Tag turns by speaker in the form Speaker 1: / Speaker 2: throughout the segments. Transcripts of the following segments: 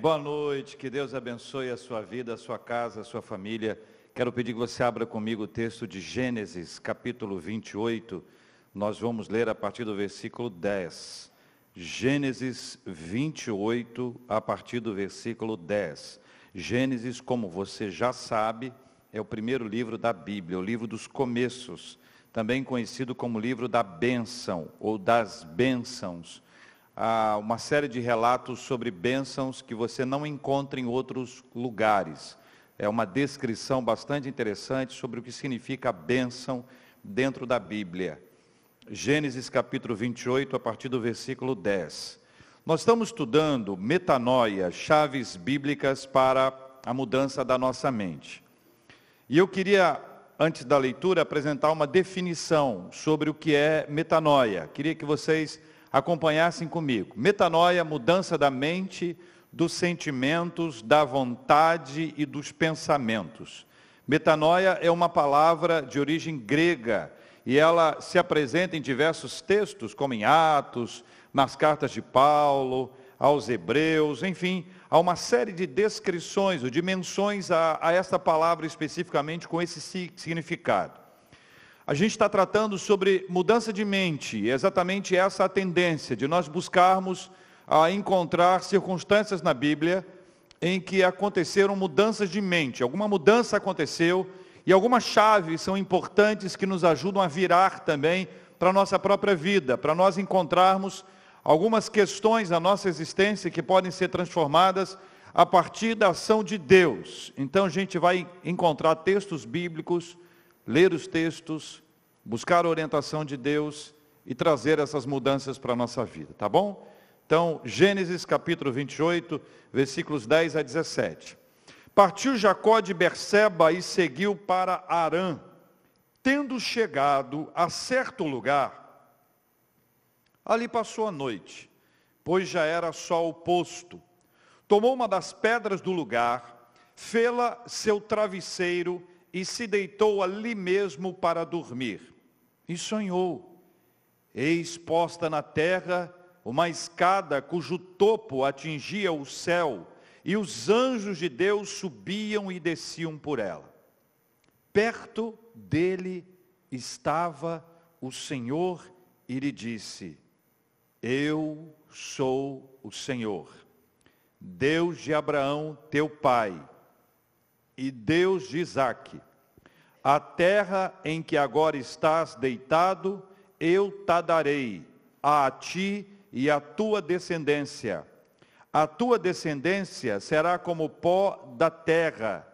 Speaker 1: Boa noite, que Deus abençoe a sua vida, a sua casa, a sua família. Quero pedir que você abra comigo o texto de Gênesis, capítulo 28. Nós vamos ler a partir do versículo 10. Gênesis 28, a partir do versículo 10. Gênesis, como você já sabe, é o primeiro livro da Bíblia, o livro dos começos, também conhecido como livro da bênção ou das bênçãos uma série de relatos sobre bênçãos que você não encontra em outros lugares. É uma descrição bastante interessante sobre o que significa bênção dentro da Bíblia. Gênesis capítulo 28, a partir do versículo 10. Nós estamos estudando metanoia, chaves bíblicas para a mudança da nossa mente. E eu queria, antes da leitura, apresentar uma definição sobre o que é metanoia. Queria que vocês acompanhassem comigo. Metanoia, mudança da mente, dos sentimentos, da vontade e dos pensamentos. Metanoia é uma palavra de origem grega e ela se apresenta em diversos textos, como em Atos, nas cartas de Paulo, aos Hebreus, enfim, há uma série de descrições ou dimensões a, a esta palavra especificamente com esse significado. A gente está tratando sobre mudança de mente, exatamente essa a tendência de nós buscarmos a encontrar circunstâncias na Bíblia em que aconteceram mudanças de mente. Alguma mudança aconteceu e algumas chaves são importantes que nos ajudam a virar também para a nossa própria vida, para nós encontrarmos algumas questões da nossa existência que podem ser transformadas a partir da ação de Deus. Então a gente vai encontrar textos bíblicos ler os textos, buscar a orientação de Deus e trazer essas mudanças para a nossa vida, tá bom? Então, Gênesis capítulo 28, versículos 10 a 17. Partiu Jacó de Berseba e seguiu para Arã. Tendo chegado a certo lugar, ali passou a noite, pois já era sol posto. Tomou uma das pedras do lugar, fê-la seu travesseiro e se deitou ali mesmo para dormir. E sonhou. Eis posta na terra uma escada cujo topo atingia o céu, e os anjos de Deus subiam e desciam por ela. Perto dele estava o Senhor e lhe disse: Eu sou o Senhor, Deus de Abraão, teu pai e Deus de Isaac. A terra em que agora estás deitado, eu te darei, a ti e à tua descendência. A tua descendência será como pó da terra,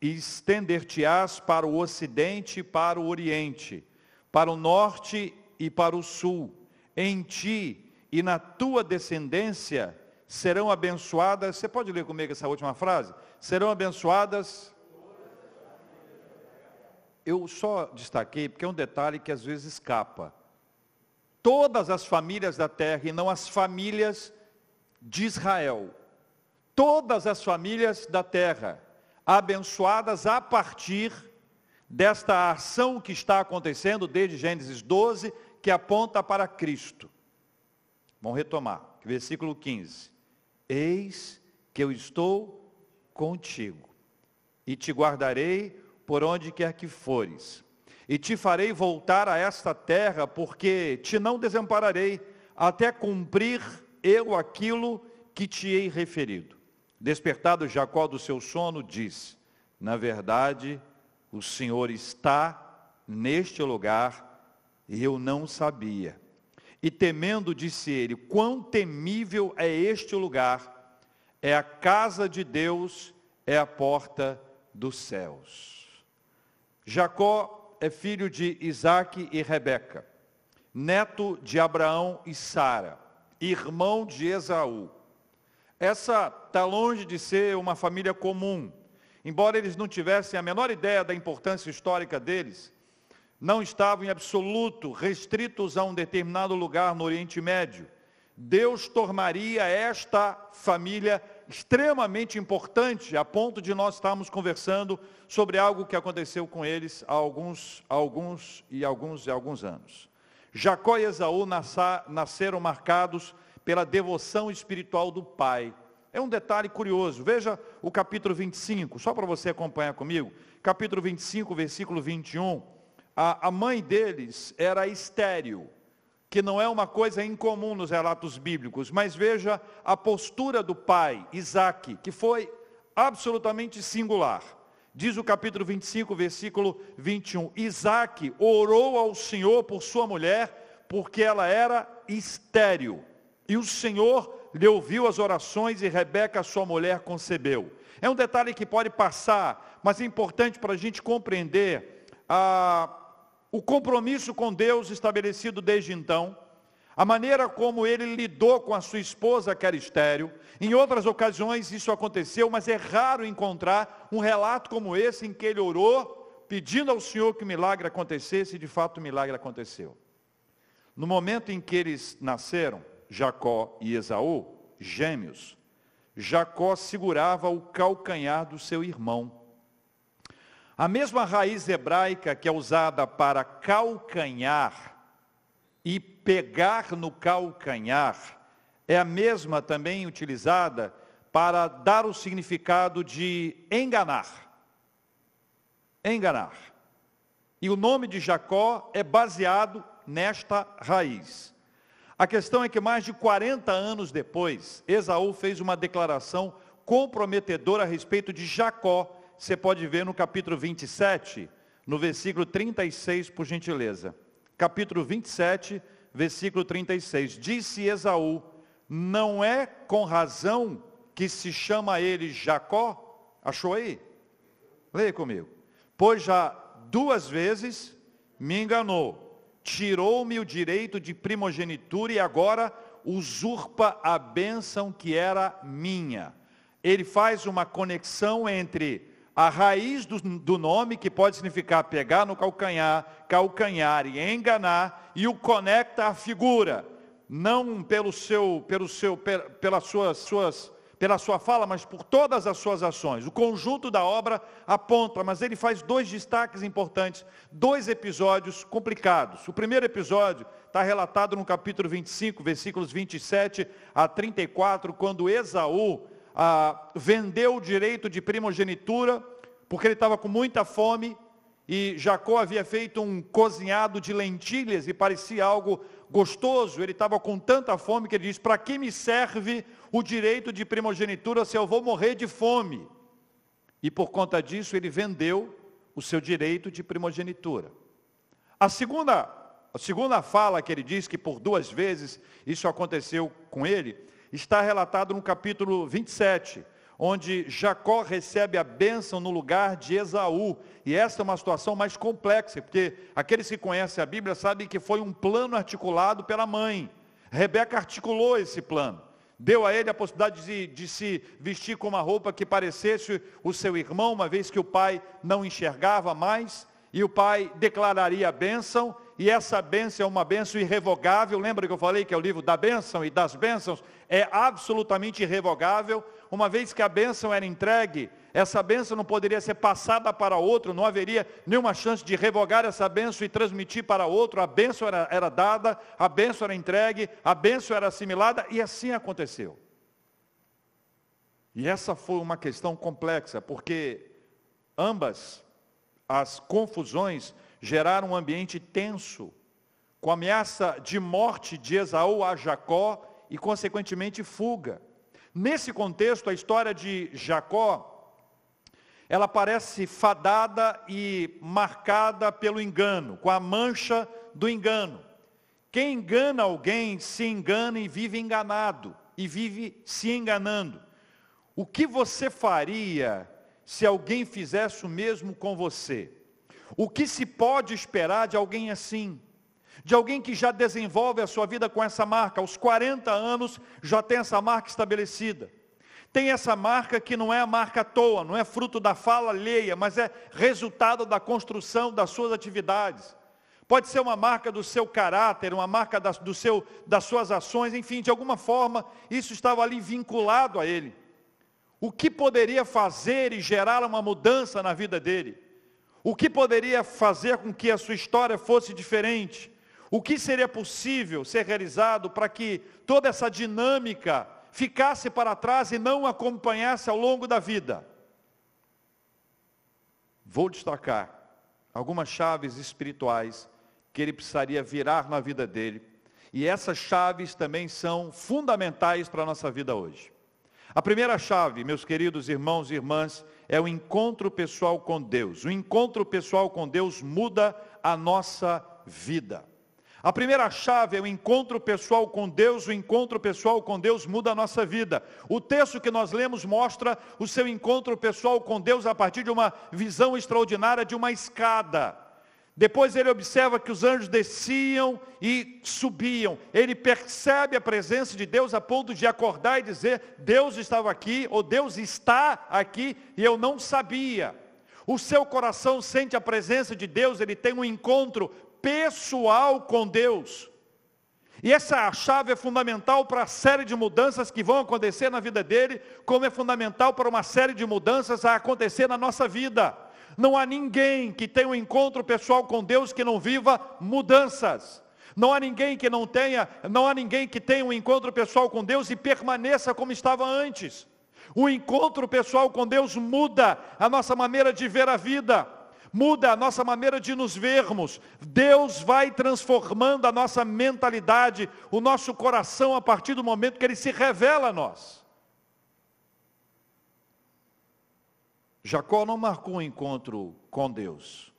Speaker 1: e estender-te-ás para o ocidente e para o oriente, para o norte e para o sul. Em ti e na tua descendência serão abençoadas. Você pode ler comigo essa última frase? serão abençoadas. Eu só destaquei porque é um detalhe que às vezes escapa. Todas as famílias da terra e não as famílias de Israel. Todas as famílias da terra abençoadas a partir desta ação que está acontecendo desde Gênesis 12, que aponta para Cristo. Vamos retomar, versículo 15. Eis que eu estou contigo, e te guardarei por onde quer que fores, e te farei voltar a esta terra, porque te não desampararei, até cumprir eu aquilo que te hei referido. Despertado Jacó do seu sono, disse: Na verdade, o Senhor está neste lugar, e eu não sabia. E temendo, disse ele: Quão temível é este lugar! é a casa de Deus, é a porta dos céus. Jacó é filho de Isaac e Rebeca, neto de Abraão e Sara, irmão de Esaú. Essa está longe de ser uma família comum. Embora eles não tivessem a menor ideia da importância histórica deles, não estavam em absoluto restritos a um determinado lugar no Oriente Médio Deus tornaria esta família extremamente importante, a ponto de nós estarmos conversando sobre algo que aconteceu com eles há alguns, alguns e alguns e alguns anos. Jacó e Esaú nasceram marcados pela devoção espiritual do pai. É um detalhe curioso. Veja o capítulo 25, só para você acompanhar comigo. Capítulo 25, versículo 21. A, a mãe deles era estéril, que não é uma coisa incomum nos relatos bíblicos, mas veja a postura do pai, Isaac, que foi absolutamente singular. Diz o capítulo 25, versículo 21. Isaac orou ao Senhor por sua mulher, porque ela era estéril. E o Senhor lhe ouviu as orações e Rebeca, sua mulher, concebeu. É um detalhe que pode passar, mas é importante para a gente compreender ah, o compromisso com Deus estabelecido desde então, a maneira como ele lidou com a sua esposa, que era estéreo. Em outras ocasiões isso aconteceu, mas é raro encontrar um relato como esse em que ele orou, pedindo ao Senhor que o milagre acontecesse, e de fato o milagre aconteceu. No momento em que eles nasceram, Jacó e Esaú, gêmeos, Jacó segurava o calcanhar do seu irmão. A mesma raiz hebraica que é usada para calcanhar e pegar no calcanhar é a mesma também utilizada para dar o significado de enganar. Enganar. E o nome de Jacó é baseado nesta raiz. A questão é que mais de 40 anos depois, Esaú fez uma declaração comprometedora a respeito de Jacó. Você pode ver no capítulo 27, no versículo 36, por gentileza. Capítulo 27, versículo 36. Disse Esaú: Não é com razão que se chama ele Jacó? Achou aí? Leia comigo. Pois já duas vezes me enganou tirou-me o direito de primogenitura e agora usurpa a bênção que era minha. Ele faz uma conexão entre a raiz do, do, nome, que pode significar pegar no calcanhar, calcanhar e enganar, e o conecta à figura, não pelo seu, pelo seu, pelas suas, suas pela sua fala, mas por todas as suas ações. O conjunto da obra aponta, mas ele faz dois destaques importantes, dois episódios complicados. O primeiro episódio está relatado no capítulo 25, versículos 27 a 34, quando Esaú ah, vendeu o direito de primogenitura, porque ele estava com muita fome, e Jacó havia feito um cozinhado de lentilhas e parecia algo gostoso, ele estava com tanta fome que ele diz: Para que me serve o direito de primogenitura se eu vou morrer de fome? E por conta disso ele vendeu o seu direito de primogenitura. A segunda, a segunda fala que ele diz que por duas vezes isso aconteceu com ele, está relatado no capítulo 27, onde Jacó recebe a bênção no lugar de Esaú. E essa é uma situação mais complexa, porque aqueles que conhecem a Bíblia sabem que foi um plano articulado pela mãe. Rebeca articulou esse plano. Deu a ele a possibilidade de, de se vestir com uma roupa que parecesse o seu irmão, uma vez que o pai não enxergava mais, e o pai declararia a bênção, e essa bênção é uma bênção irrevogável. Lembra que eu falei que é o livro da bênção e das bênçãos? É absolutamente irrevogável uma vez que a bênção era entregue, essa bênção não poderia ser passada para outro, não haveria nenhuma chance de revogar essa bênção e transmitir para outro, a bênção era, era dada, a bênção era entregue, a bênção era assimilada, e assim aconteceu. E essa foi uma questão complexa, porque ambas as confusões geraram um ambiente tenso, com ameaça de morte de Esaú a Jacó e, consequentemente, fuga. Nesse contexto, a história de Jacó, ela parece fadada e marcada pelo engano, com a mancha do engano. Quem engana alguém se engana e vive enganado, e vive se enganando. O que você faria se alguém fizesse o mesmo com você? O que se pode esperar de alguém assim? de alguém que já desenvolve a sua vida com essa marca, aos 40 anos já tem essa marca estabelecida. Tem essa marca que não é a marca à toa, não é fruto da fala alheia, mas é resultado da construção das suas atividades. Pode ser uma marca do seu caráter, uma marca das, do seu, das suas ações, enfim, de alguma forma, isso estava ali vinculado a ele. O que poderia fazer e gerar uma mudança na vida dele? O que poderia fazer com que a sua história fosse diferente? O que seria possível ser realizado para que toda essa dinâmica ficasse para trás e não acompanhasse ao longo da vida. Vou destacar algumas chaves espirituais que ele precisaria virar na vida dele. E essas chaves também são fundamentais para a nossa vida hoje. A primeira chave, meus queridos irmãos e irmãs, é o encontro pessoal com Deus. O encontro pessoal com Deus muda a nossa vida. A primeira chave é o encontro pessoal com Deus, o encontro pessoal com Deus muda a nossa vida. O texto que nós lemos mostra o seu encontro pessoal com Deus a partir de uma visão extraordinária de uma escada. Depois ele observa que os anjos desciam e subiam. Ele percebe a presença de Deus a ponto de acordar e dizer: Deus estava aqui, ou Deus está aqui, e eu não sabia. O seu coração sente a presença de Deus, ele tem um encontro pessoal com Deus. E essa chave é fundamental para a série de mudanças que vão acontecer na vida dele, como é fundamental para uma série de mudanças a acontecer na nossa vida. Não há ninguém que tenha um encontro pessoal com Deus que não viva mudanças. Não há ninguém que não tenha, não há ninguém que tenha um encontro pessoal com Deus e permaneça como estava antes. O encontro pessoal com Deus muda a nossa maneira de ver a vida muda a nossa maneira de nos vermos. Deus vai transformando a nossa mentalidade, o nosso coração a partir do momento que ele se revela a nós. Jacó não marcou um encontro com Deus.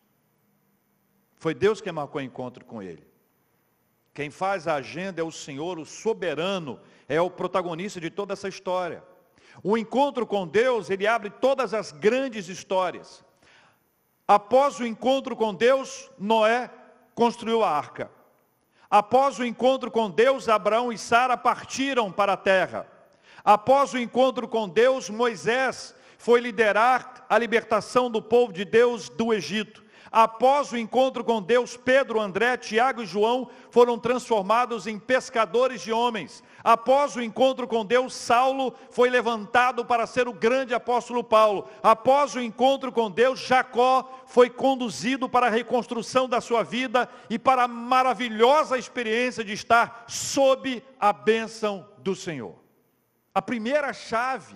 Speaker 1: Foi Deus quem marcou o um encontro com ele. Quem faz a agenda é o Senhor, o soberano, é o protagonista de toda essa história. O encontro com Deus, ele abre todas as grandes histórias. Após o encontro com Deus, Noé construiu a arca. Após o encontro com Deus, Abraão e Sara partiram para a terra. Após o encontro com Deus, Moisés foi liderar a libertação do povo de Deus do Egito. Após o encontro com Deus, Pedro, André, Tiago e João foram transformados em pescadores de homens. Após o encontro com Deus, Saulo foi levantado para ser o grande apóstolo Paulo. Após o encontro com Deus, Jacó foi conduzido para a reconstrução da sua vida e para a maravilhosa experiência de estar sob a bênção do Senhor. A primeira chave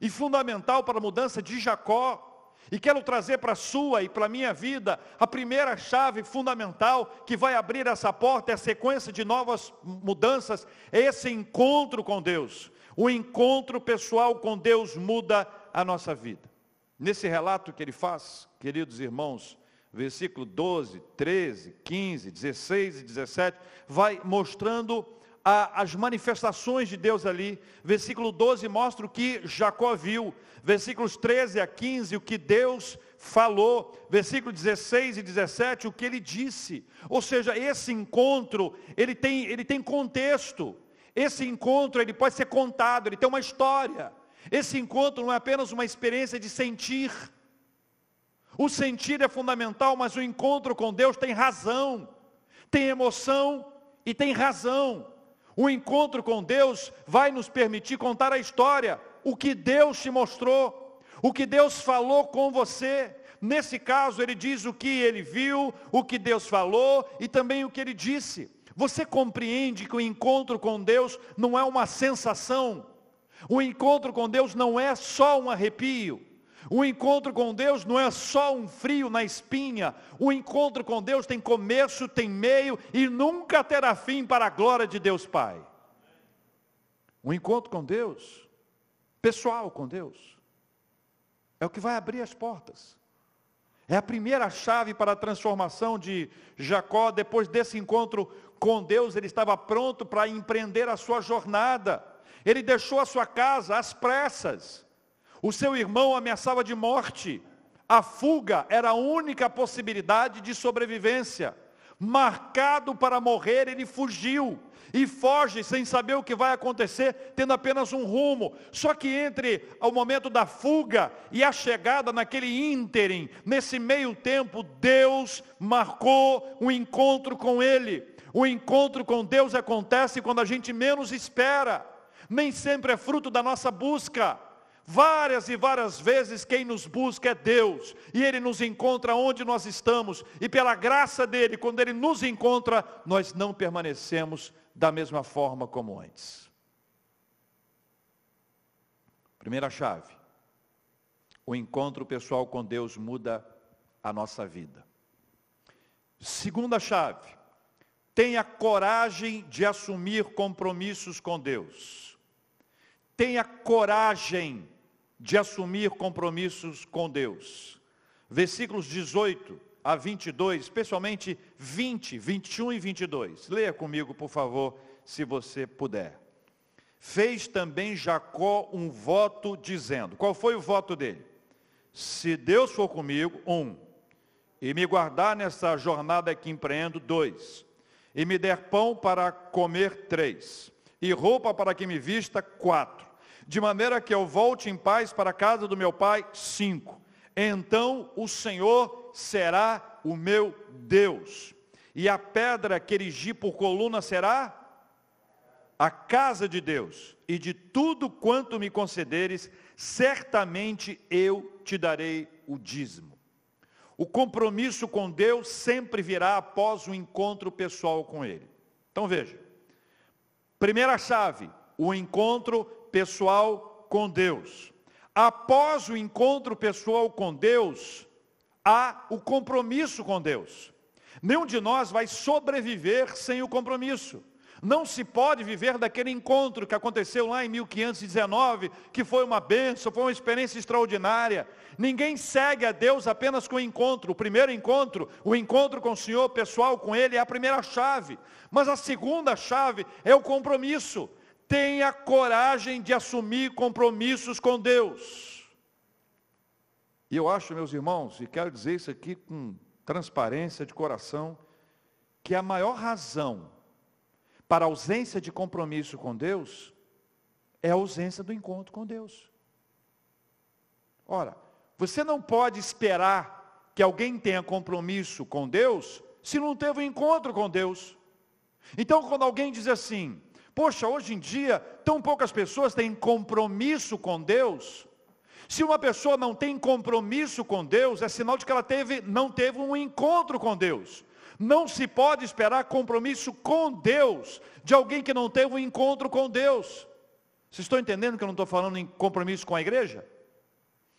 Speaker 1: e fundamental para a mudança de Jacó e quero trazer para a sua e para a minha vida a primeira chave fundamental que vai abrir essa porta, é a sequência de novas mudanças, é esse encontro com Deus. O encontro pessoal com Deus muda a nossa vida. Nesse relato que ele faz, queridos irmãos, versículo 12, 13, 15, 16 e 17, vai mostrando a, as manifestações de Deus ali. Versículo 12 mostra o que Jacó viu. Versículos 13 a 15, o que Deus falou. Versículo 16 e 17, o que ele disse. Ou seja, esse encontro, ele tem, ele tem contexto. Esse encontro, ele pode ser contado, ele tem uma história. Esse encontro não é apenas uma experiência de sentir. O sentir é fundamental, mas o encontro com Deus tem razão, tem emoção e tem razão. O encontro com Deus vai nos permitir contar a história, o que Deus te mostrou, o que Deus falou com você. Nesse caso, ele diz o que ele viu, o que Deus falou e também o que ele disse. Você compreende que o encontro com Deus não é uma sensação, o encontro com Deus não é só um arrepio. O encontro com Deus não é só um frio na espinha. O encontro com Deus tem começo, tem meio e nunca terá fim para a glória de Deus Pai. O encontro com Deus, pessoal com Deus, é o que vai abrir as portas. É a primeira chave para a transformação de Jacó. Depois desse encontro com Deus, ele estava pronto para empreender a sua jornada. Ele deixou a sua casa às pressas. O seu irmão ameaçava de morte. A fuga era a única possibilidade de sobrevivência. Marcado para morrer, ele fugiu. E foge sem saber o que vai acontecer, tendo apenas um rumo. Só que entre o momento da fuga e a chegada naquele ínterim, nesse meio tempo, Deus marcou um encontro com ele. O encontro com Deus acontece quando a gente menos espera. Nem sempre é fruto da nossa busca. Várias e várias vezes quem nos busca é Deus, e Ele nos encontra onde nós estamos, e pela graça dEle, quando Ele nos encontra, nós não permanecemos da mesma forma como antes. Primeira chave. O encontro pessoal com Deus muda a nossa vida. Segunda chave. Tenha coragem de assumir compromissos com Deus. Tenha coragem de assumir compromissos com Deus. Versículos 18 a 22, especialmente 20, 21 e 22. Leia comigo, por favor, se você puder. Fez também Jacó um voto dizendo: Qual foi o voto dele? Se Deus for comigo, um, e me guardar nessa jornada que empreendo, dois, e me der pão para comer, três, e roupa para que me vista, quatro, de maneira que eu volte em paz para a casa do meu pai, cinco. Então o Senhor será o meu Deus, e a pedra que erigi por coluna será a casa de Deus, e de tudo quanto me concederes, certamente eu te darei o dízimo. O compromisso com Deus sempre virá após o encontro pessoal com Ele. Então veja, primeira chave, o encontro pessoal com Deus. Após o encontro pessoal com Deus, há o compromisso com Deus. Nenhum de nós vai sobreviver sem o compromisso. Não se pode viver daquele encontro que aconteceu lá em 1519, que foi uma benção, foi uma experiência extraordinária. Ninguém segue a Deus apenas com o encontro. O primeiro encontro, o encontro com o Senhor pessoal com Ele é a primeira chave. Mas a segunda chave é o compromisso. Tenha coragem de assumir compromissos com Deus. E eu acho, meus irmãos, e quero dizer isso aqui com transparência de coração, que a maior razão para a ausência de compromisso com Deus é a ausência do encontro com Deus. Ora, você não pode esperar que alguém tenha compromisso com Deus se não teve um encontro com Deus. Então, quando alguém diz assim, poxa, hoje em dia tão poucas pessoas têm compromisso com Deus. Se uma pessoa não tem compromisso com Deus, é sinal de que ela teve, não teve um encontro com Deus. Não se pode esperar compromisso com Deus de alguém que não teve um encontro com Deus. Vocês estão entendendo que eu não estou falando em compromisso com a igreja?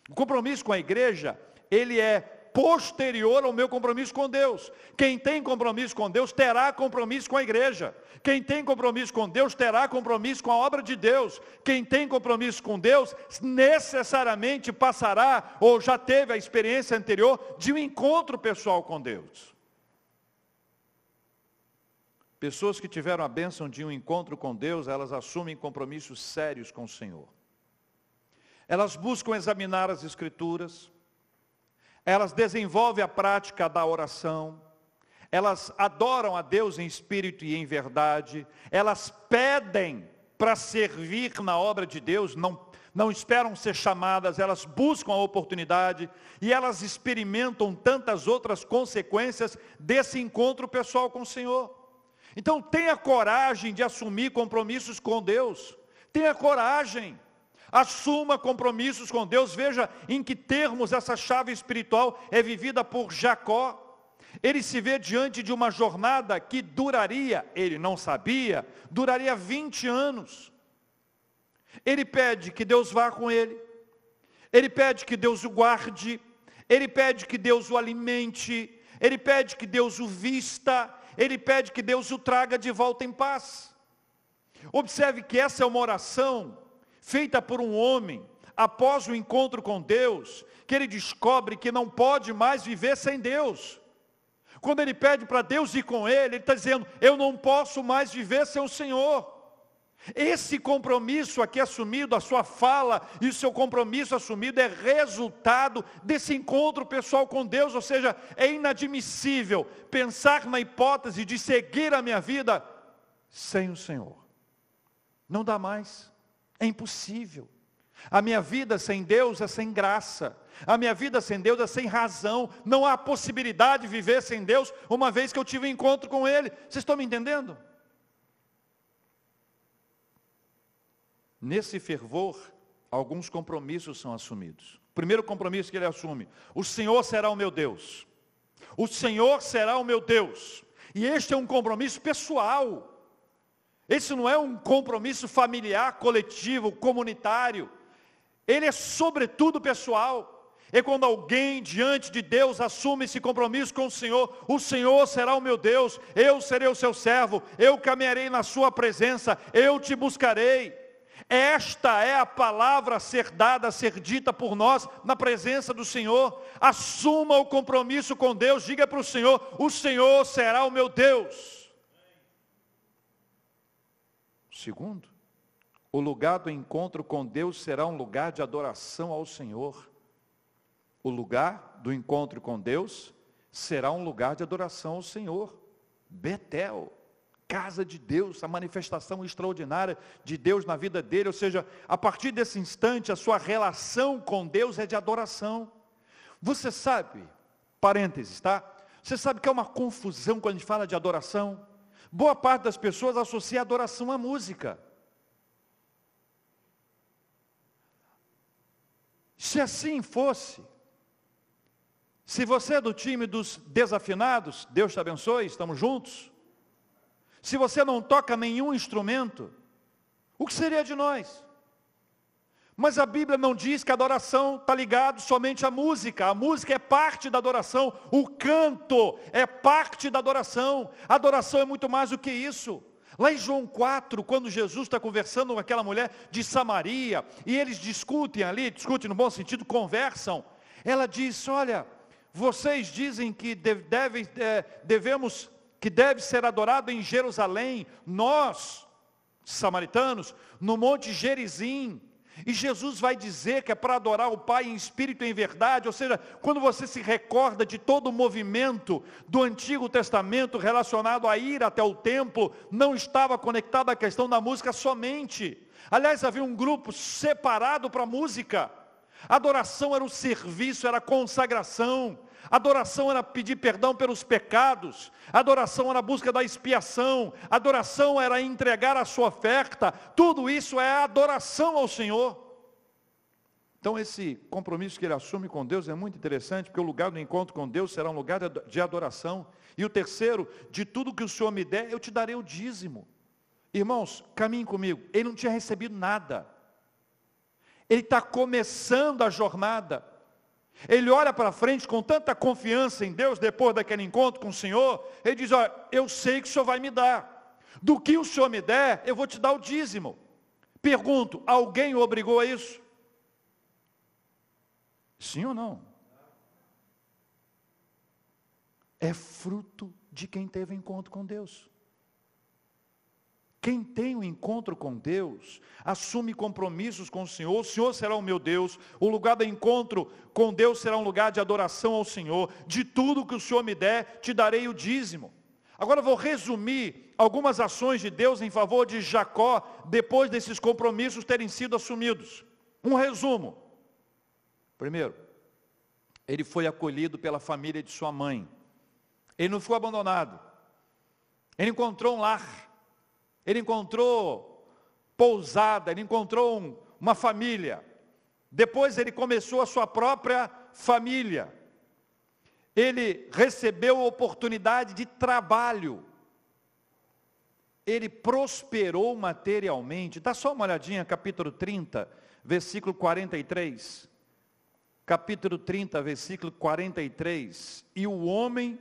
Speaker 1: O compromisso com a igreja, ele é posterior ao meu compromisso com Deus. Quem tem compromisso com Deus terá compromisso com a igreja. Quem tem compromisso com Deus terá compromisso com a obra de Deus. Quem tem compromisso com Deus necessariamente passará ou já teve a experiência anterior de um encontro pessoal com Deus. Pessoas que tiveram a bênção de um encontro com Deus, elas assumem compromissos sérios com o Senhor. Elas buscam examinar as Escrituras, elas desenvolvem a prática da oração, elas adoram a Deus em espírito e em verdade, elas pedem para servir na obra de Deus, não, não esperam ser chamadas, elas buscam a oportunidade e elas experimentam tantas outras consequências desse encontro pessoal com o Senhor. Então tenha coragem de assumir compromissos com Deus. Tenha coragem. Assuma compromissos com Deus. Veja em que termos essa chave espiritual é vivida por Jacó. Ele se vê diante de uma jornada que duraria, ele não sabia, duraria 20 anos. Ele pede que Deus vá com ele. Ele pede que Deus o guarde. Ele pede que Deus o alimente. Ele pede que Deus o vista ele pede que Deus o traga de volta em paz. Observe que essa é uma oração feita por um homem após o encontro com Deus, que ele descobre que não pode mais viver sem Deus. Quando ele pede para Deus ir com ele, ele está dizendo: Eu não posso mais viver sem o Senhor. Esse compromisso aqui assumido, a sua fala e o seu compromisso assumido é resultado desse encontro pessoal com Deus, ou seja, é inadmissível pensar na hipótese de seguir a minha vida sem o Senhor. Não dá mais, é impossível. A minha vida sem Deus é sem graça. A minha vida sem Deus é sem razão. Não há possibilidade de viver sem Deus, uma vez que eu tive um encontro com Ele. Vocês estão me entendendo? Nesse fervor, alguns compromissos são assumidos. O primeiro compromisso que ele assume: o Senhor será o meu Deus. O Senhor será o meu Deus. E este é um compromisso pessoal. Esse não é um compromisso familiar, coletivo, comunitário. ele é sobretudo pessoal. É quando alguém diante de Deus assume esse compromisso com o Senhor, o Senhor será o meu Deus, eu serei o seu servo, eu caminharei na sua presença, eu te buscarei. Esta é a palavra a ser dada, a ser dita por nós na presença do Senhor. Assuma o compromisso com Deus, diga para o Senhor: o Senhor será o meu Deus. Segundo, o lugar do encontro com Deus será um lugar de adoração ao Senhor. O lugar do encontro com Deus será um lugar de adoração ao Senhor. Betel casa de Deus, a manifestação extraordinária de Deus na vida dele, ou seja, a partir desse instante a sua relação com Deus é de adoração. Você sabe, parênteses, tá? Você sabe que é uma confusão quando a gente fala de adoração? Boa parte das pessoas associa adoração à música. Se assim fosse, se você é do time dos desafinados, Deus te abençoe, estamos juntos se você não toca nenhum instrumento, o que seria de nós? Mas a Bíblia não diz que a adoração está ligado somente à música. A música é parte da adoração. O canto é parte da adoração. A adoração é muito mais do que isso. Lá em João 4, quando Jesus está conversando com aquela mulher de Samaria, e eles discutem ali, discutem no bom sentido, conversam, ela diz, olha, vocês dizem que deve, é, devemos que deve ser adorado em Jerusalém, nós, samaritanos, no monte Gerizim. E Jesus vai dizer que é para adorar o Pai em espírito e em verdade, ou seja, quando você se recorda de todo o movimento do Antigo Testamento relacionado a ir até o templo, não estava conectado à questão da música somente. Aliás, havia um grupo separado para a música. Adoração era o serviço, era a consagração. Adoração era pedir perdão pelos pecados, adoração era a busca da expiação, adoração era entregar a sua oferta, tudo isso é adoração ao Senhor. Então esse compromisso que ele assume com Deus é muito interessante, porque o lugar do encontro com Deus será um lugar de adoração. E o terceiro, de tudo que o Senhor me der, eu te darei o dízimo. Irmãos, caminhe comigo, ele não tinha recebido nada. Ele está começando a jornada. Ele olha para frente com tanta confiança em Deus, depois daquele encontro com o Senhor, ele diz, olha, eu sei que o Senhor vai me dar. Do que o Senhor me der, eu vou te dar o dízimo. Pergunto, alguém o obrigou a isso? Sim ou não? É fruto de quem teve encontro com Deus. Quem tem um encontro com Deus, assume compromissos com o Senhor, o Senhor será o meu Deus, o lugar do encontro com Deus será um lugar de adoração ao Senhor, de tudo que o Senhor me der, te darei o dízimo. Agora vou resumir algumas ações de Deus em favor de Jacó, depois desses compromissos terem sido assumidos. Um resumo. Primeiro, ele foi acolhido pela família de sua mãe. Ele não foi abandonado. Ele encontrou um lar ele encontrou pousada, ele encontrou um, uma família. Depois ele começou a sua própria família. Ele recebeu oportunidade de trabalho. Ele prosperou materialmente. Dá só uma olhadinha, capítulo 30, versículo 43. Capítulo 30, versículo 43. E o homem,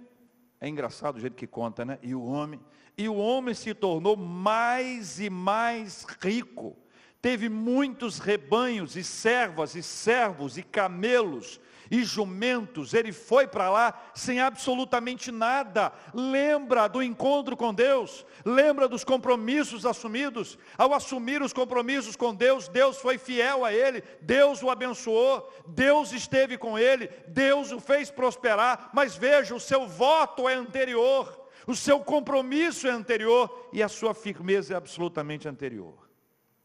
Speaker 1: é engraçado o jeito que conta, né? E o homem, e o homem se tornou mais e mais rico. Teve muitos rebanhos e servas e servos e camelos e jumentos. Ele foi para lá sem absolutamente nada. Lembra do encontro com Deus, lembra dos compromissos assumidos. Ao assumir os compromissos com Deus, Deus foi fiel a ele, Deus o abençoou, Deus esteve com ele, Deus o fez prosperar. Mas veja, o seu voto é anterior o seu compromisso é anterior e a sua firmeza é absolutamente anterior.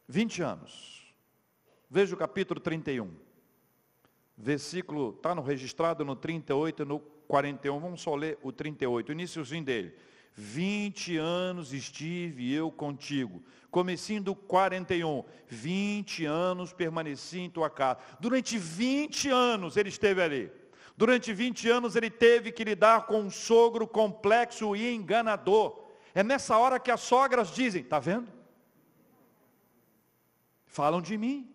Speaker 1: 20 anos. Veja o capítulo 31. Versículo, está no registrado no 38 e no 41. Vamos só ler o 38, o iníciozinho dele. 20 anos estive eu contigo. Comecinho do 41. 20 anos permaneci em tua casa. Durante 20 anos ele esteve ali. Durante 20 anos ele teve que lidar com um sogro complexo e enganador. É nessa hora que as sogras dizem: está vendo? Falam de mim.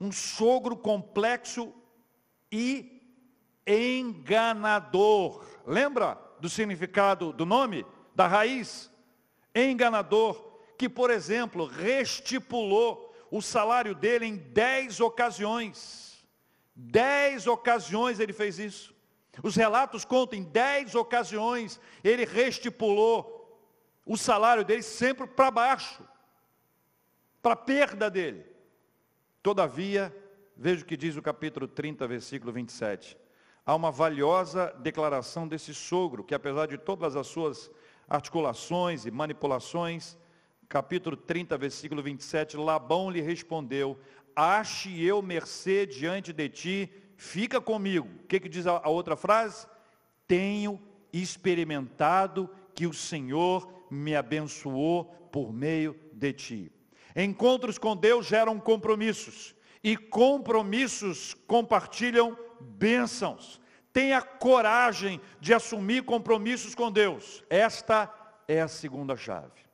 Speaker 1: Um sogro complexo e enganador. Lembra do significado do nome? Da raiz? Enganador, que, por exemplo, restipulou o salário dele em dez ocasiões. Dez ocasiões ele fez isso. Os relatos contam em dez ocasiões ele restipulou o salário dele sempre para baixo, para a perda dele. Todavia, veja o que diz o capítulo 30, versículo 27. Há uma valiosa declaração desse sogro, que apesar de todas as suas articulações e manipulações, capítulo 30, versículo 27, Labão lhe respondeu, ache eu mercê diante de ti, fica comigo. O que, que diz a, a outra frase? Tenho experimentado que o Senhor me abençoou por meio de ti. Encontros com Deus geram compromissos, e compromissos compartilham bênçãos. Tenha coragem de assumir compromissos com Deus. Esta é a segunda chave.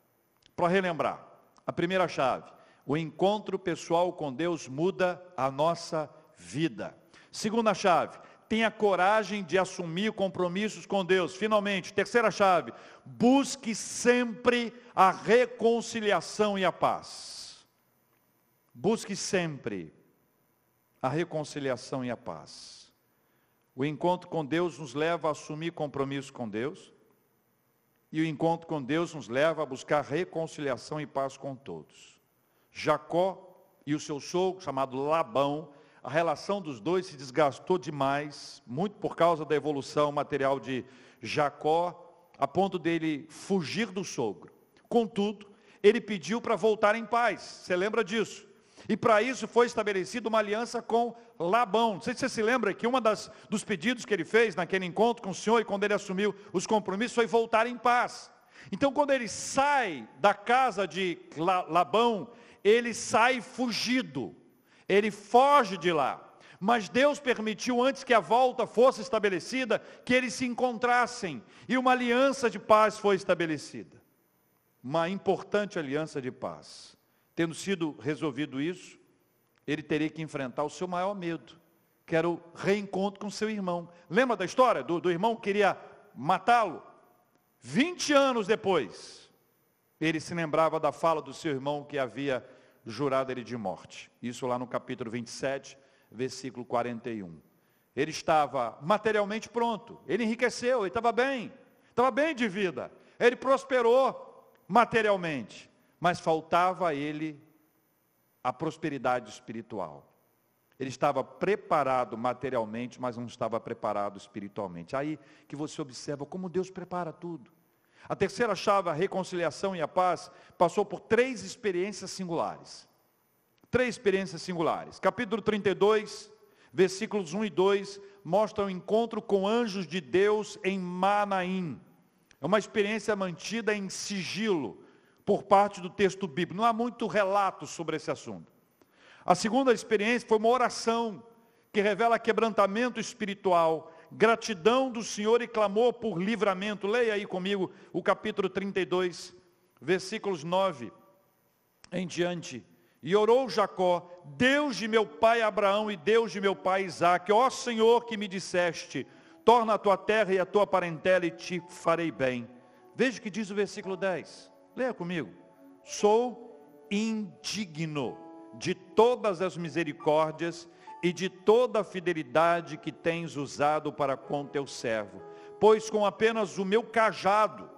Speaker 1: Para relembrar, a primeira chave, o encontro pessoal com Deus muda a nossa vida. Segunda chave, tenha coragem de assumir compromissos com Deus. Finalmente, terceira chave, busque sempre a reconciliação e a paz. Busque sempre a reconciliação e a paz. O encontro com Deus nos leva a assumir compromisso com Deus. E o encontro com Deus nos leva a buscar reconciliação e paz com todos. Jacó e o seu sogro, chamado Labão, a relação dos dois se desgastou demais, muito por causa da evolução material de Jacó, a ponto dele fugir do sogro. Contudo, ele pediu para voltar em paz. Você lembra disso? E para isso foi estabelecida uma aliança com Labão. Não sei se você se lembra que das, dos pedidos que ele fez naquele encontro com o Senhor e quando ele assumiu os compromissos foi voltar em paz. Então quando ele sai da casa de Labão, ele sai fugido. Ele foge de lá. Mas Deus permitiu, antes que a volta fosse estabelecida, que eles se encontrassem. E uma aliança de paz foi estabelecida. Uma importante aliança de paz. Tendo sido resolvido isso, ele teria que enfrentar o seu maior medo, que era o reencontro com seu irmão. Lembra da história do, do irmão que queria matá-lo? 20 anos depois, ele se lembrava da fala do seu irmão que havia jurado ele de morte. Isso lá no capítulo 27, versículo 41. Ele estava materialmente pronto, ele enriqueceu, ele estava bem, estava bem de vida, ele prosperou materialmente, mas faltava a ele a prosperidade espiritual. Ele estava preparado materialmente, mas não estava preparado espiritualmente. Aí que você observa como Deus prepara tudo. A terceira chave, a reconciliação e a paz, passou por três experiências singulares. Três experiências singulares. Capítulo 32, versículos 1 e 2, mostra o encontro com anjos de Deus em Manaim. É uma experiência mantida em sigilo por parte do texto bíblico. Não há muito relato sobre esse assunto. A segunda experiência foi uma oração que revela quebrantamento espiritual gratidão do Senhor e clamou por livramento. Leia aí comigo o capítulo 32, versículos 9 em diante. E orou Jacó, Deus de meu pai Abraão e Deus de meu pai Isaque, ó Senhor que me disseste, torna a tua terra e a tua parentela e te farei bem. Veja o que diz o versículo 10. Leia comigo. Sou indigno de todas as misericórdias e de toda a fidelidade que tens usado para com teu servo. Pois com apenas o meu cajado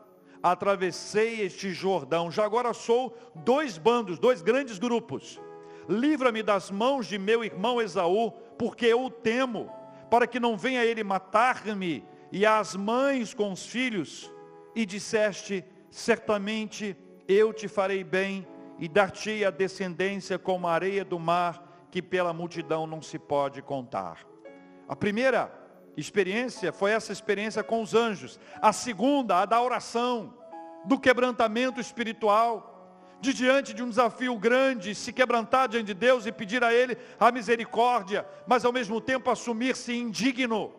Speaker 1: atravessei este Jordão. Já agora sou dois bandos, dois grandes grupos. Livra-me das mãos de meu irmão Esaú, porque eu o temo, para que não venha ele matar-me e as mães com os filhos. E disseste: certamente eu te farei bem e dar-te a descendência como a areia do mar que pela multidão não se pode contar. A primeira experiência foi essa experiência com os anjos. A segunda, a da oração, do quebrantamento espiritual, de diante de um desafio grande, se quebrantar diante de Deus e pedir a Ele a misericórdia, mas ao mesmo tempo assumir-se indigno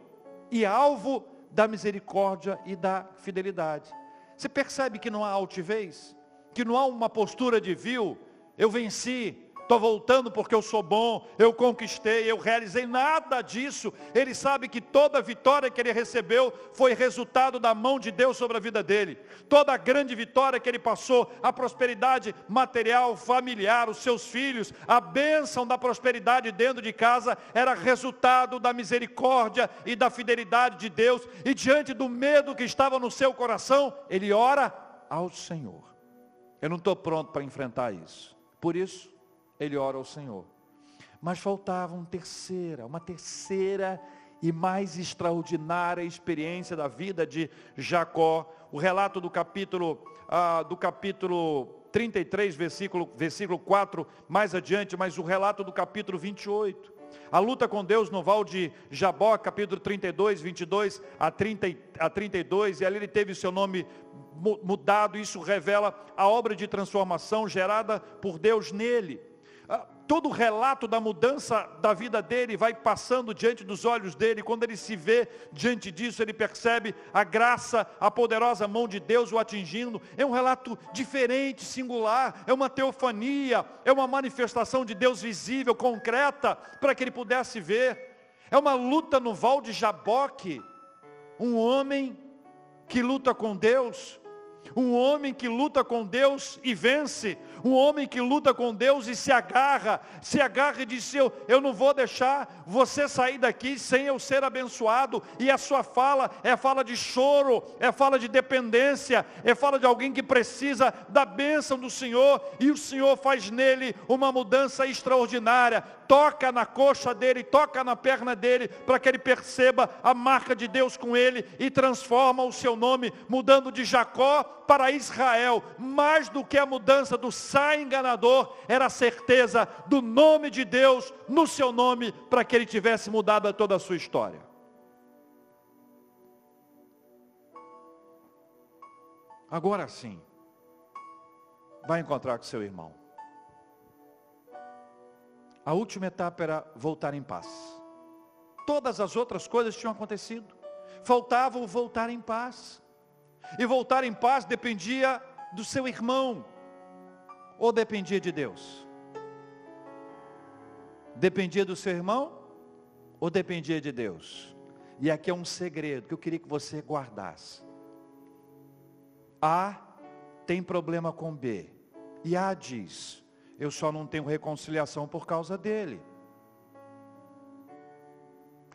Speaker 1: e alvo da misericórdia e da fidelidade. Você percebe que não há altivez? Que não há uma postura de vil, eu venci, estou voltando porque eu sou bom, eu conquistei, eu realizei nada disso. Ele sabe que toda vitória que ele recebeu foi resultado da mão de Deus sobre a vida dele. Toda a grande vitória que ele passou, a prosperidade material, familiar, os seus filhos, a bênção da prosperidade dentro de casa, era resultado da misericórdia e da fidelidade de Deus. E diante do medo que estava no seu coração, ele ora ao Senhor. Eu não estou pronto para enfrentar isso. Por isso, ele ora ao Senhor. Mas faltava uma terceira, uma terceira e mais extraordinária experiência da vida de Jacó. O relato do capítulo, ah, do capítulo 33, versículo, versículo 4, mais adiante, mas o relato do capítulo 28. A luta com Deus no Val de Jabó, capítulo 32, 22 a, 30, a 32, e ali ele teve o seu nome mudado, isso revela a obra de transformação gerada por Deus nele. Todo o relato da mudança da vida dele vai passando diante dos olhos dele. Quando ele se vê diante disso, ele percebe a graça, a poderosa mão de Deus o atingindo. É um relato diferente, singular, é uma teofania, é uma manifestação de Deus visível, concreta, para que ele pudesse ver. É uma luta no val de Jaboque. Um homem que luta com Deus, um homem que luta com Deus e vence. Um homem que luta com Deus e se agarra, se agarra e diz: eu, eu não vou deixar você sair daqui sem eu ser abençoado. E a sua fala é fala de choro, é fala de dependência, é fala de alguém que precisa da bênção do Senhor. E o Senhor faz nele uma mudança extraordinária. Toca na coxa dele, toca na perna dele, para que ele perceba a marca de Deus com ele e transforma o seu nome, mudando de Jacó para Israel, mais do que a mudança do sai enganador, era a certeza do nome de Deus no seu nome, para que ele tivesse mudado toda a sua história. Agora sim, vai encontrar com seu irmão. A última etapa era voltar em paz. Todas as outras coisas tinham acontecido. Faltava o voltar em paz. E voltar em paz dependia do seu irmão, ou dependia de Deus? Dependia do seu irmão ou dependia de Deus? E aqui é um segredo que eu queria que você guardasse. A tem problema com B. E A diz: Eu só não tenho reconciliação por causa dele.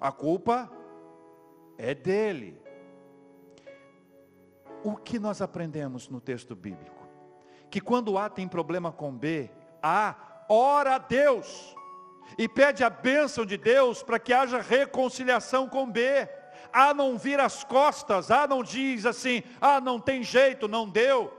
Speaker 1: A culpa é dele. O que nós aprendemos no texto bíblico? Que quando A tem problema com B, A ora a Deus e pede a bênção de Deus para que haja reconciliação com B. A não vira as costas, A não diz assim, ah, não tem jeito, não deu,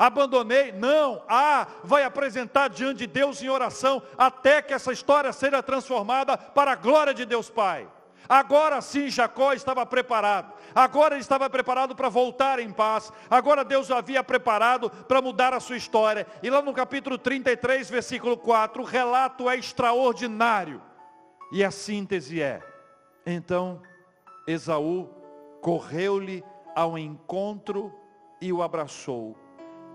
Speaker 1: abandonei. Não, A vai apresentar diante de Deus em oração até que essa história seja transformada para a glória de Deus Pai. Agora sim Jacó estava preparado. Agora ele estava preparado para voltar em paz. Agora Deus o havia preparado para mudar a sua história. E lá no capítulo 33, versículo 4, o relato é extraordinário. E a síntese é: Então Esaú correu-lhe ao encontro e o abraçou.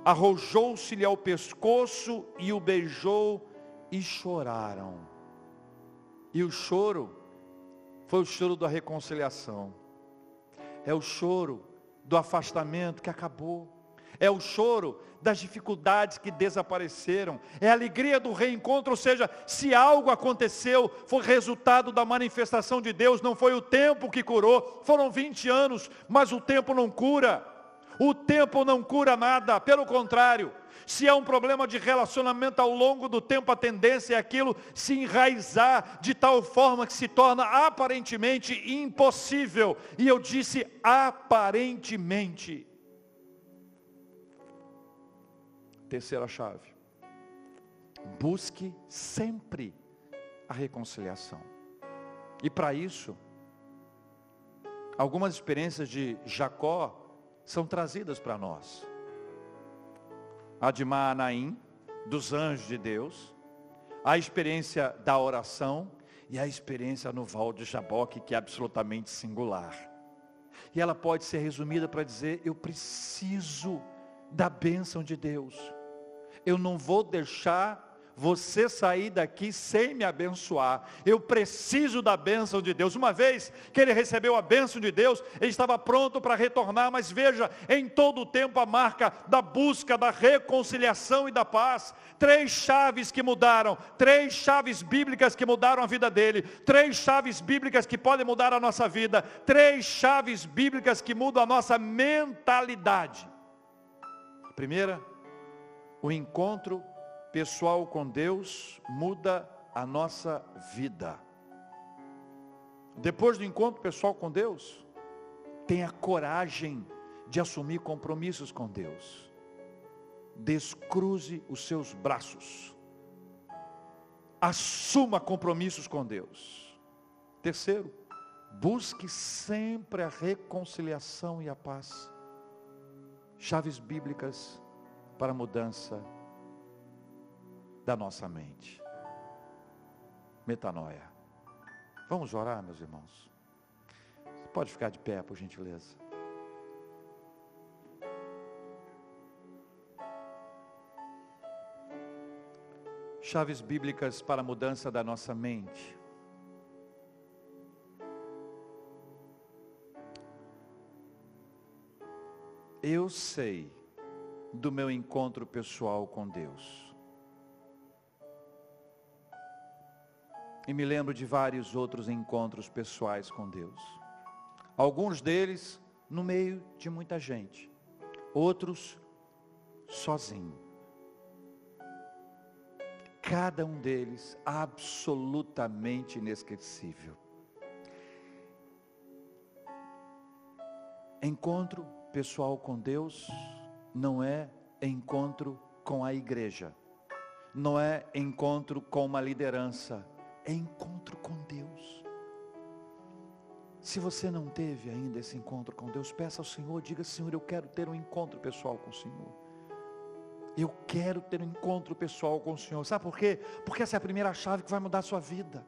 Speaker 1: Arrojou-se-lhe ao pescoço e o beijou e choraram. E o choro foi o choro da reconciliação. É o choro do afastamento que acabou. É o choro das dificuldades que desapareceram. É a alegria do reencontro, ou seja, se algo aconteceu, foi resultado da manifestação de Deus, não foi o tempo que curou. Foram 20 anos, mas o tempo não cura. O tempo não cura nada, pelo contrário, se é um problema de relacionamento ao longo do tempo, a tendência é aquilo se enraizar de tal forma que se torna aparentemente impossível. E eu disse aparentemente. Terceira chave. Busque sempre a reconciliação. E para isso, algumas experiências de Jacó são trazidas para nós a de Maanaim, dos anjos de Deus, a experiência da oração e a experiência no Val de Jaboque, que é absolutamente singular. E ela pode ser resumida para dizer: eu preciso da bênção de Deus. Eu não vou deixar você sair daqui sem me abençoar. Eu preciso da bênção de Deus. Uma vez que ele recebeu a bênção de Deus, ele estava pronto para retornar, mas veja, em todo o tempo a marca da busca, da reconciliação e da paz. Três chaves que mudaram, três chaves bíblicas que mudaram a vida dele, três chaves bíblicas que podem mudar a nossa vida, três chaves bíblicas que mudam a nossa mentalidade. A primeira, o encontro pessoal com Deus muda a nossa vida. Depois do encontro pessoal com Deus, tenha coragem de assumir compromissos com Deus. Descruze os seus braços. Assuma compromissos com Deus. Terceiro, busque sempre a reconciliação e a paz. Chaves bíblicas para mudança da nossa mente. Metanoia. Vamos orar, meus irmãos. Você pode ficar de pé, por gentileza. Chaves bíblicas para a mudança da nossa mente. Eu sei do meu encontro pessoal com Deus. E me lembro de vários outros encontros pessoais com Deus. Alguns deles no meio de muita gente, outros sozinho. Cada um deles absolutamente inesquecível. Encontro pessoal com Deus não é encontro com a igreja, não é encontro com uma liderança, é encontro com Deus. Se você não teve ainda esse encontro com Deus, peça ao Senhor, diga, Senhor, eu quero ter um encontro pessoal com o Senhor. Eu quero ter um encontro pessoal com o Senhor. Sabe por quê? Porque essa é a primeira chave que vai mudar a sua vida.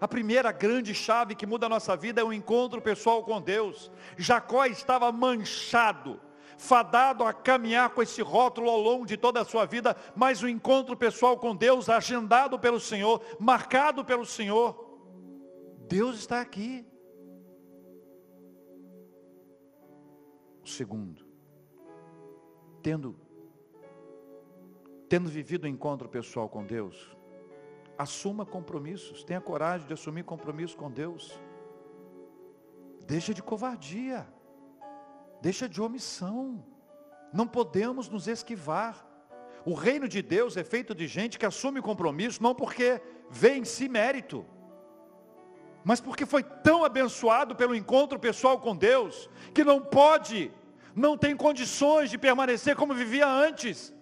Speaker 1: A primeira grande chave que muda a nossa vida é o encontro pessoal com Deus. Jacó estava manchado fadado a caminhar com esse rótulo ao longo de toda a sua vida, mas o encontro pessoal com Deus, agendado pelo Senhor, marcado pelo Senhor, Deus está aqui. O segundo, tendo, tendo vivido o encontro pessoal com Deus, assuma compromissos, tenha coragem de assumir compromissos com Deus. Deixa de covardia. Deixa de omissão. Não podemos nos esquivar. O reino de Deus é feito de gente que assume compromisso, não porque vê em si mérito, mas porque foi tão abençoado pelo encontro pessoal com Deus, que não pode, não tem condições de permanecer como vivia antes.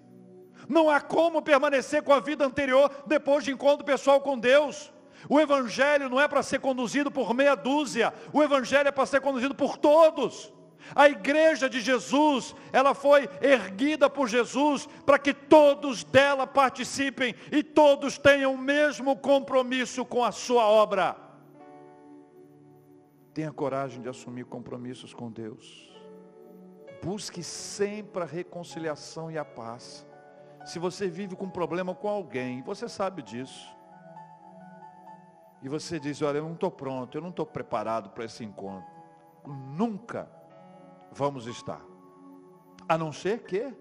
Speaker 1: Não há como permanecer com a vida anterior depois de encontro pessoal com Deus. O Evangelho não é para ser conduzido por meia dúzia, o Evangelho é para ser conduzido por todos. A igreja de Jesus, ela foi erguida por Jesus para que todos dela participem e todos tenham o mesmo compromisso com a sua obra. Tenha coragem de assumir compromissos com Deus. Busque sempre a reconciliação e a paz. Se você vive com problema com alguém, você sabe disso. E você diz, olha, eu não estou pronto, eu não estou preparado para esse encontro. Nunca vamos estar. A não ser que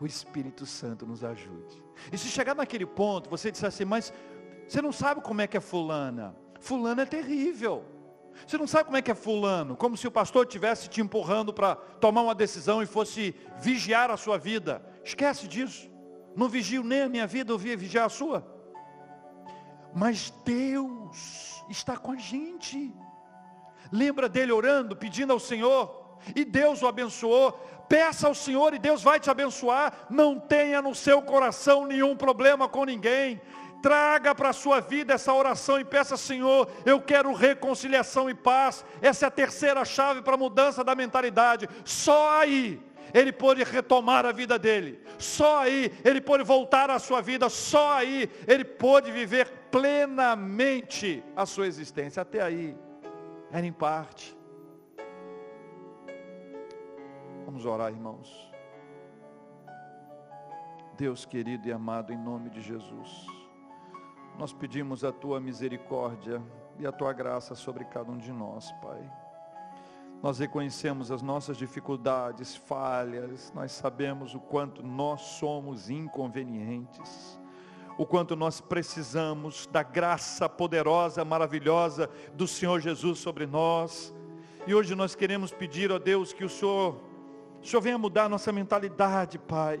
Speaker 1: o Espírito Santo nos ajude. E se chegar naquele ponto, você disser assim, mas você não sabe como é que é fulana. Fulana é terrível. Você não sabe como é que é fulano, como se o pastor estivesse te empurrando para tomar uma decisão e fosse vigiar a sua vida. Esquece disso. Não vigio nem a minha vida, eu via vigiar a sua. Mas Deus está com a gente. Lembra dele orando, pedindo ao Senhor, e Deus o abençoou. Peça ao Senhor e Deus vai te abençoar. Não tenha no seu coração nenhum problema com ninguém. Traga para a sua vida essa oração e peça, Senhor, eu quero reconciliação e paz. Essa é a terceira chave para a mudança da mentalidade. Só aí ele pode retomar a vida dele. Só aí ele pode voltar à sua vida. Só aí ele pode viver plenamente a sua existência. Até aí era em parte. Vamos orar, irmãos. Deus querido e amado, em nome de Jesus, nós pedimos a tua misericórdia e a tua graça sobre cada um de nós, Pai. Nós reconhecemos as nossas dificuldades, falhas, nós sabemos o quanto nós somos inconvenientes, o quanto nós precisamos da graça poderosa, maravilhosa do Senhor Jesus sobre nós. E hoje nós queremos pedir a Deus que o Senhor, o Senhor venha mudar nossa mentalidade, Pai.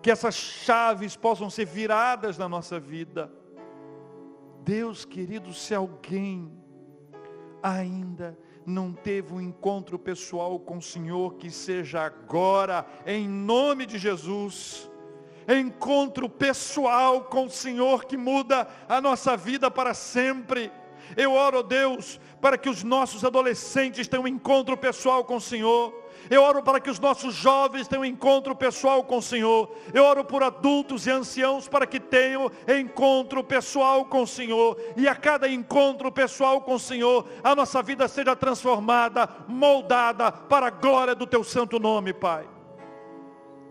Speaker 1: Que essas chaves possam ser viradas na nossa vida. Deus querido, se alguém ainda não teve um encontro pessoal com o Senhor, que seja agora, em nome de Jesus. Encontro pessoal com o Senhor que muda a nossa vida para sempre. Eu oro, Deus, para que os nossos adolescentes tenham um encontro pessoal com o Senhor eu oro para que os nossos jovens tenham um encontro pessoal com o Senhor. Eu oro por adultos e anciãos para que tenham encontro pessoal com o Senhor. E a cada encontro pessoal com o Senhor, a nossa vida seja transformada, moldada para a glória do teu santo nome, Pai.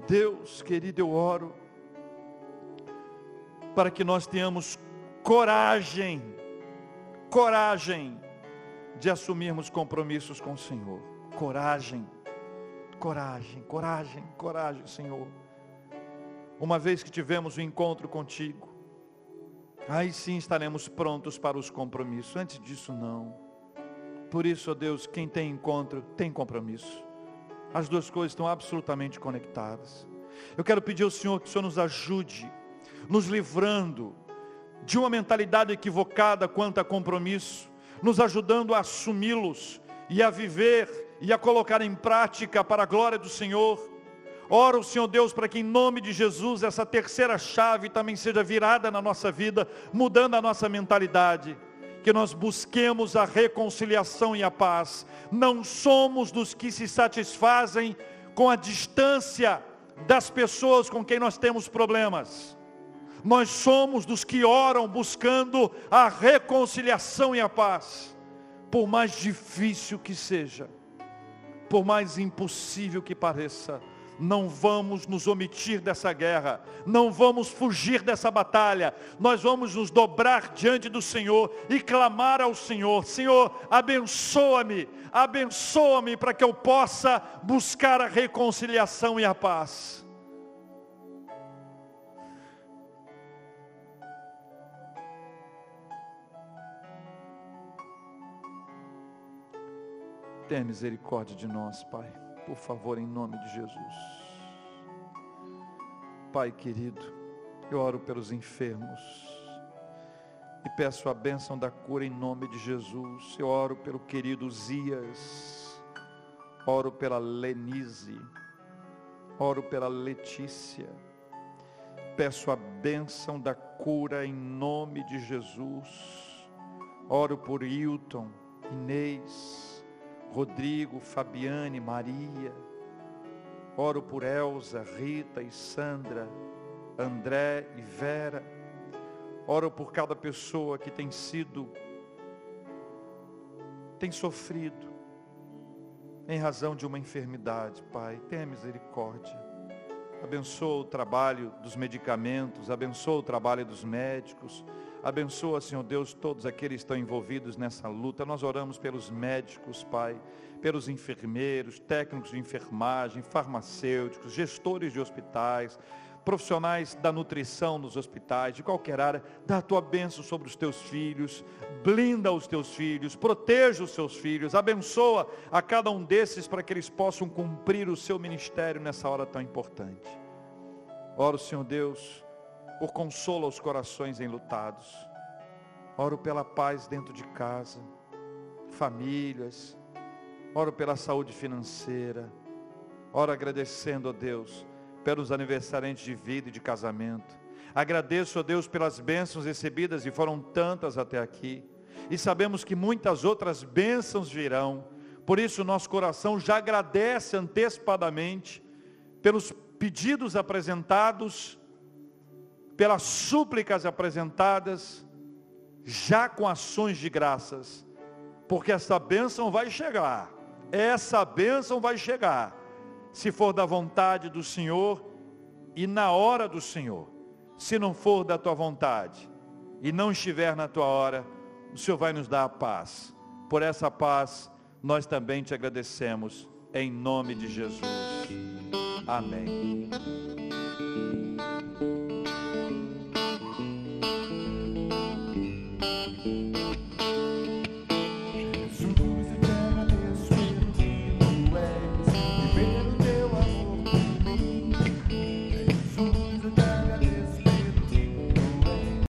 Speaker 1: Deus, querido, eu oro para que nós tenhamos coragem, coragem de assumirmos compromissos com o Senhor. Coragem Coragem, coragem, coragem, Senhor. Uma vez que tivemos o um encontro contigo, aí sim estaremos prontos para os compromissos. Antes disso, não. Por isso, ó Deus, quem tem encontro tem compromisso. As duas coisas estão absolutamente conectadas. Eu quero pedir ao Senhor que o Senhor nos ajude, nos livrando de uma mentalidade equivocada quanto a compromisso, nos ajudando a assumi-los e a viver e a colocar em prática para a glória do Senhor. Oro, Senhor Deus, para que em nome de Jesus essa terceira chave também seja virada na nossa vida, mudando a nossa mentalidade. Que nós busquemos a reconciliação e a paz. Não somos dos que se satisfazem com a distância das pessoas com quem nós temos problemas. Nós somos dos que oram buscando a reconciliação e a paz, por mais difícil que seja por mais impossível que pareça, não vamos nos omitir dessa guerra, não vamos fugir dessa batalha, nós vamos nos dobrar diante do Senhor e clamar ao Senhor: Senhor, abençoa-me, abençoa-me para que eu possa buscar a reconciliação e a paz. Tenha misericórdia de nós, Pai. Por favor, em nome de Jesus. Pai querido, eu oro pelos enfermos e peço a bênção da cura em nome de Jesus. Eu oro pelo querido Zias, oro pela Lenise, oro pela Letícia. Peço a bênção da cura em nome de Jesus. Oro por Hilton, Inês, Rodrigo, Fabiane, Maria. Oro por Elza, Rita e Sandra, André e Vera. Oro por cada pessoa que tem sido, tem sofrido, em razão de uma enfermidade, Pai. Tenha misericórdia. Abençoa o trabalho dos medicamentos, abençoa o trabalho dos médicos, Abençoa, Senhor Deus, todos aqueles que estão envolvidos nessa luta. Nós oramos pelos médicos, Pai, pelos enfermeiros, técnicos de enfermagem, farmacêuticos, gestores de hospitais, profissionais da nutrição nos hospitais, de qualquer área. Dá a tua bênção sobre os teus filhos, blinda os teus filhos, proteja os seus filhos, abençoa a cada um desses para que eles possam cumprir o seu ministério nessa hora tão importante. Oro, Senhor Deus por consolo aos corações enlutados. Oro pela paz dentro de casa, famílias. Oro pela saúde financeira. Oro agradecendo a Deus pelos aniversariantes de vida e de casamento. Agradeço a Deus pelas bênçãos recebidas e foram tantas até aqui. E sabemos que muitas outras bênçãos virão. Por isso nosso coração já agradece antecipadamente pelos pedidos apresentados pelas súplicas apresentadas, já com ações de graças, porque essa bênção vai chegar, essa bênção vai chegar, se for da vontade do Senhor e na hora do Senhor, se não for da tua vontade e não estiver na tua hora, o Senhor vai nos dar a paz. Por essa paz, nós também te agradecemos, em nome de Jesus. Amém.